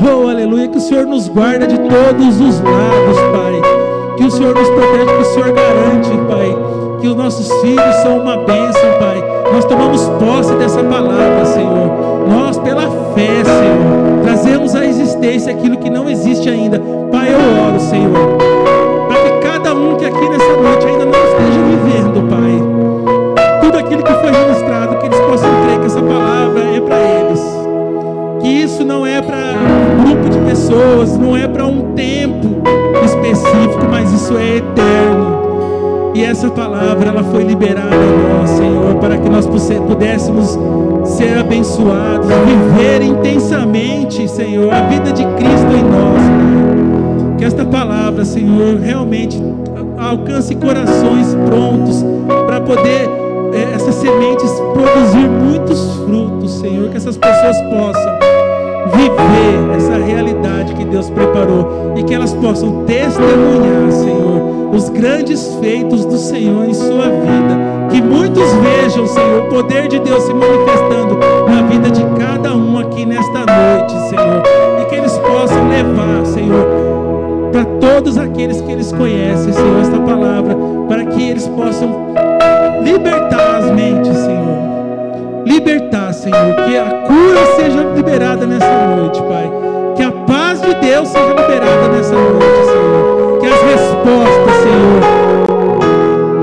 Oh, aleluia, que o Senhor nos guarda de todos os lados, Pai. Que o Senhor nos protege, que o Senhor garante, Pai, que os nossos filhos são uma bênção, Pai. Nós tomamos posse dessa palavra, Senhor. Nós, pela fé, Senhor, trazemos à existência aquilo que não existe ainda. Pai, eu oro, Senhor, aqui nessa noite ainda não esteja vivendo, Pai, tudo aquilo que foi ministrado, que eles possam crer que essa palavra é para eles. Que isso não é para um grupo de pessoas, não é para um tempo específico, mas isso é eterno. E essa palavra ela foi liberada a nós, Senhor, para que nós pudéssemos ser abençoados, viver intensamente, Senhor, a vida de Cristo em nós. Pai. Que esta palavra, Senhor, realmente alcance corações prontos para poder é, essas sementes produzir muitos frutos, Senhor, que essas pessoas possam viver essa realidade que Deus preparou e que elas possam testemunhar, Senhor, os grandes feitos do Senhor em sua vida. Que muitos vejam, Senhor, o poder de Deus se manifestando na vida de cada um aqui nesta noite, Senhor, e que eles possam levar, Senhor, todos aqueles que eles conhecem, Senhor, esta palavra, para que eles possam libertar as mentes, Senhor libertar, Senhor. Que a cura seja liberada nessa noite, Pai. Que a paz de Deus seja liberada nessa noite, Senhor. Que as respostas, Senhor,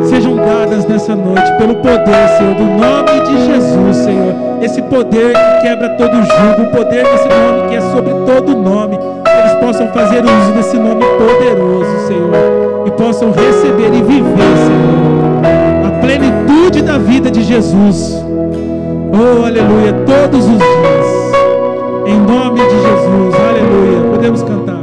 sejam dadas nessa noite pelo poder, Senhor, do nome de Jesus, Senhor. Esse poder que quebra todo jugo, o poder desse nome que é sobre todo nome. Possam fazer uso desse nome poderoso, Senhor. E possam receber e viver, Senhor, a plenitude da vida de Jesus. Oh, aleluia, todos os dias. Em nome de Jesus, aleluia. Podemos cantar.